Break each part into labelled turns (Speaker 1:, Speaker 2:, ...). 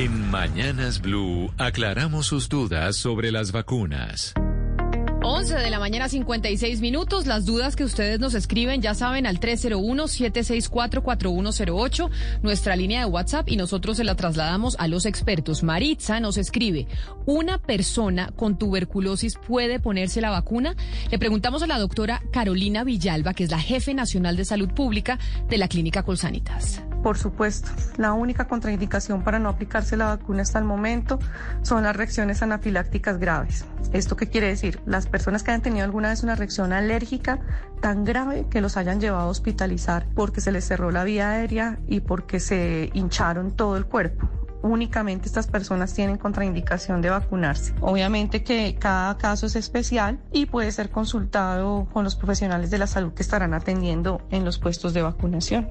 Speaker 1: En Mañanas Blue aclaramos sus dudas sobre las vacunas.
Speaker 2: 11 de la mañana 56 minutos. Las dudas que ustedes nos escriben ya saben al 301-764-4108, nuestra línea de WhatsApp y nosotros se la trasladamos a los expertos. Maritza nos escribe, ¿una persona con tuberculosis puede ponerse la vacuna? Le preguntamos a la doctora Carolina Villalba, que es la jefe nacional de salud pública de la clínica Colsanitas.
Speaker 3: Por supuesto, la única contraindicación para no aplicarse la vacuna hasta el momento son las reacciones anafilácticas graves. ¿Esto qué quiere decir? Las personas que hayan tenido alguna vez una reacción alérgica tan grave que los hayan llevado a hospitalizar porque se les cerró la vía aérea y porque se hincharon todo el cuerpo únicamente estas personas tienen contraindicación de vacunarse. Obviamente que cada caso es especial y puede ser consultado con los profesionales de la salud que estarán atendiendo en los puestos de vacunación.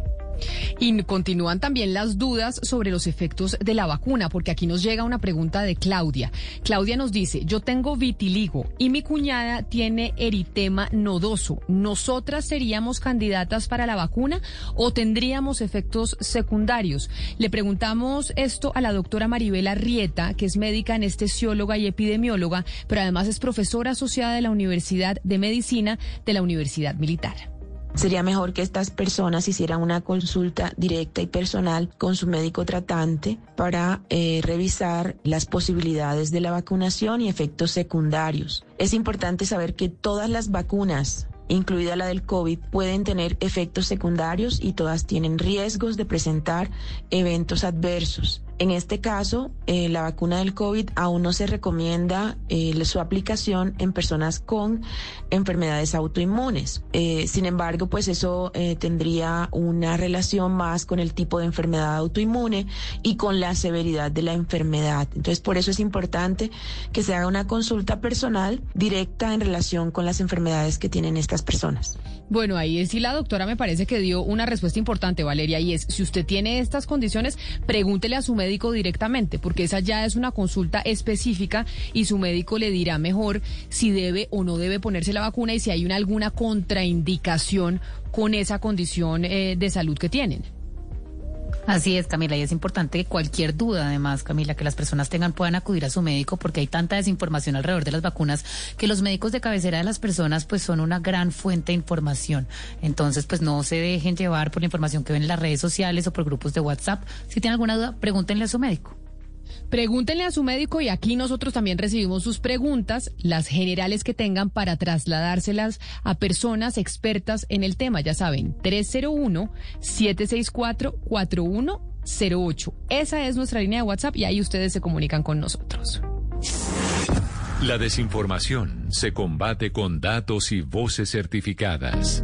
Speaker 2: Y continúan también las dudas sobre los efectos de la vacuna, porque aquí nos llega una pregunta de Claudia. Claudia nos dice, yo tengo vitiligo y mi cuñada tiene eritema nodoso. ¿Nosotras seríamos candidatas para la vacuna o tendríamos efectos secundarios? Le preguntamos esto a la doctora Maribela Rieta, que es médica anestesióloga y epidemióloga, pero además es profesora asociada de la Universidad de Medicina de la Universidad Militar.
Speaker 4: Sería mejor que estas personas hicieran una consulta directa y personal con su médico tratante para eh, revisar las posibilidades de la vacunación y efectos secundarios. Es importante saber que todas las vacunas incluida la del COVID, pueden tener efectos secundarios y todas tienen riesgos de presentar eventos adversos. En este caso, eh, la vacuna del COVID aún no se recomienda eh, su aplicación en personas con enfermedades autoinmunes. Eh, sin embargo, pues eso tendría una relación más con el tipo de enfermedad autoinmune y con la severidad de la enfermedad. Entonces, por eso es importante que se haga una consulta personal directa en relación con las enfermedades que tienen estas personas.
Speaker 2: Bueno, ahí sí la doctora me parece que dio una respuesta importante, Valeria, y es, si usted tiene estas condiciones, pregúntele a su médico directamente, porque esa ya es una consulta específica y su médico le dirá mejor si debe o no debe ponerse la vacuna y si hay una, alguna contraindicación con esa condición eh, de salud que tienen.
Speaker 5: Así es, Camila, y es importante que cualquier duda, además, Camila, que las personas tengan puedan acudir a su médico porque hay tanta desinformación alrededor de las vacunas que los médicos de cabecera de las personas pues son una gran fuente de información. Entonces, pues no se dejen llevar por la información que ven en las redes sociales o por grupos de WhatsApp. Si tienen alguna duda, pregúntenle a su médico.
Speaker 2: Pregúntenle a su médico y aquí nosotros también recibimos sus preguntas, las generales que tengan para trasladárselas a personas expertas en el tema. Ya saben, 301-764-4108. Esa es nuestra línea de WhatsApp y ahí ustedes se comunican con nosotros.
Speaker 1: La desinformación se combate con datos y voces certificadas.